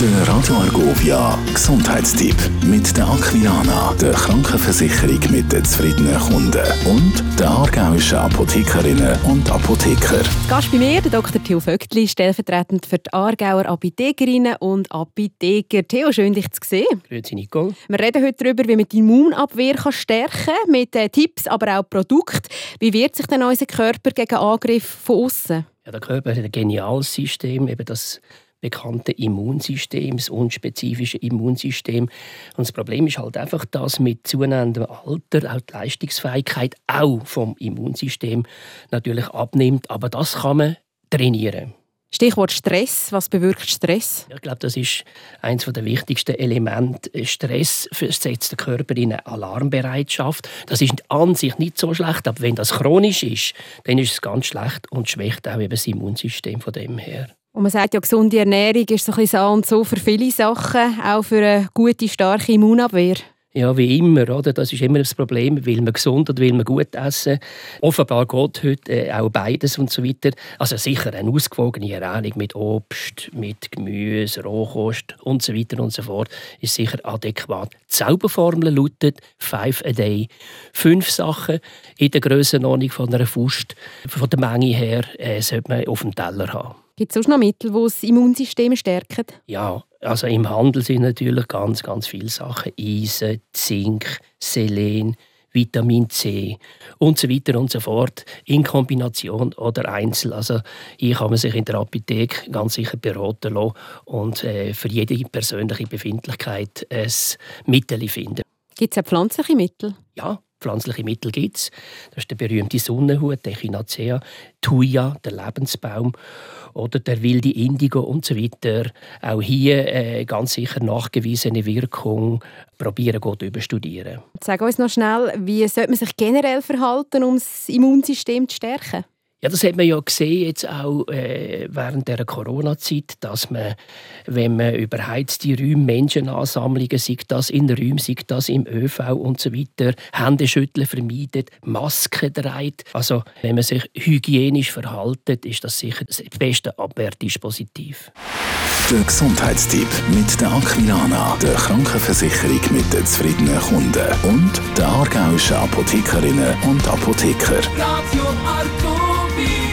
Der Radio Argovia Gesundheitstipp mit der Aquilana, der Krankenversicherung mit den zufriedenen Kunden und der aargauischen Apothekerinnen und Apotheker. Gast bei mir, der Dr. Theo Vögtli, stellvertretend für die Aargauer Apothekerinnen und Apotheker. Theo, schön dich zu sehen. Grüezi Nicole. Wir reden heute darüber, wie man die Immunabwehr kann stärken kann, mit äh, Tipps, aber auch Produkten. Wie wehrt sich denn unser Körper gegen Angriffe von außen? Ja, der Körper hat ein geniales System, eben das bekannte Immunsystem, das unspezifische Immunsystem. Und das Problem ist halt einfach, dass mit zunehmendem Alter auch die Leistungsfähigkeit auch vom Immunsystem natürlich abnimmt. Aber das kann man trainieren. Stichwort Stress. Was bewirkt Stress? Ich glaube, das ist eines der wichtigsten Elemente. Stress versetzt den Körper in eine Alarmbereitschaft. Das ist an sich nicht so schlecht, aber wenn das chronisch ist, dann ist es ganz schlecht und schwächt auch eben das Immunsystem von dem her. Und man sagt ja, gesunde Ernährung ist so ein bisschen so und so für viele Sachen, auch für eine gute, starke Immunabwehr. Ja, wie immer, oder? Das ist immer das Problem. Will man gesund oder will man gut essen? Offenbar geht heute äh, auch beides und so weiter. Also sicher eine ausgewogene Ernährung mit Obst, mit Gemüse, Rohkost und so weiter und so fort ist sicher adäquat. Die Zauberformel lautet «Five a day». Fünf Sachen in der Grössenordnung von einer Faust, von der Menge her, äh, sollte man auf dem Teller haben. Gibt es auch noch Mittel, die das Immunsystem stärken? Ja, also im Handel sind natürlich ganz, ganz viele Sachen. Eisen, Zink, Selen, Vitamin C und so weiter und so fort. In Kombination oder einzeln. Also hier kann man sich in der Apotheke ganz sicher beraten lassen und äh, für jede persönliche Befindlichkeit ein Mittel finden. Gibt es auch pflanzliche Mittel? Ja, pflanzliche Mittel gibt es. Das ist der berühmte Sonnenhut, der Echinacea, Thuja, der Lebensbaum oder der wilde Indigo und so weiter. Auch hier äh, ganz sicher nachgewiesene Wirkung probieren gut überstudieren. Sag uns noch schnell, wie sollte man sich generell verhalten, um das Immunsystem zu stärken? Ja, das hat man ja gesehen jetzt auch äh, während der Corona-Zeit, dass man, wenn man überheizte Räume, Menschenansammlungen, sei das in Räumen, sei das im ÖV und so weiter, Hände schütteln vermeidet, Masken trägt. Also wenn man sich hygienisch verhaltet, ist das sicher das beste Abwehrdispositiv. Der Gesundheitstipp mit der Aquilana, der Krankenversicherung mit den zufriedenen Kunden und der aargauischen Apothekerinnen und Apotheker. Radio Argovia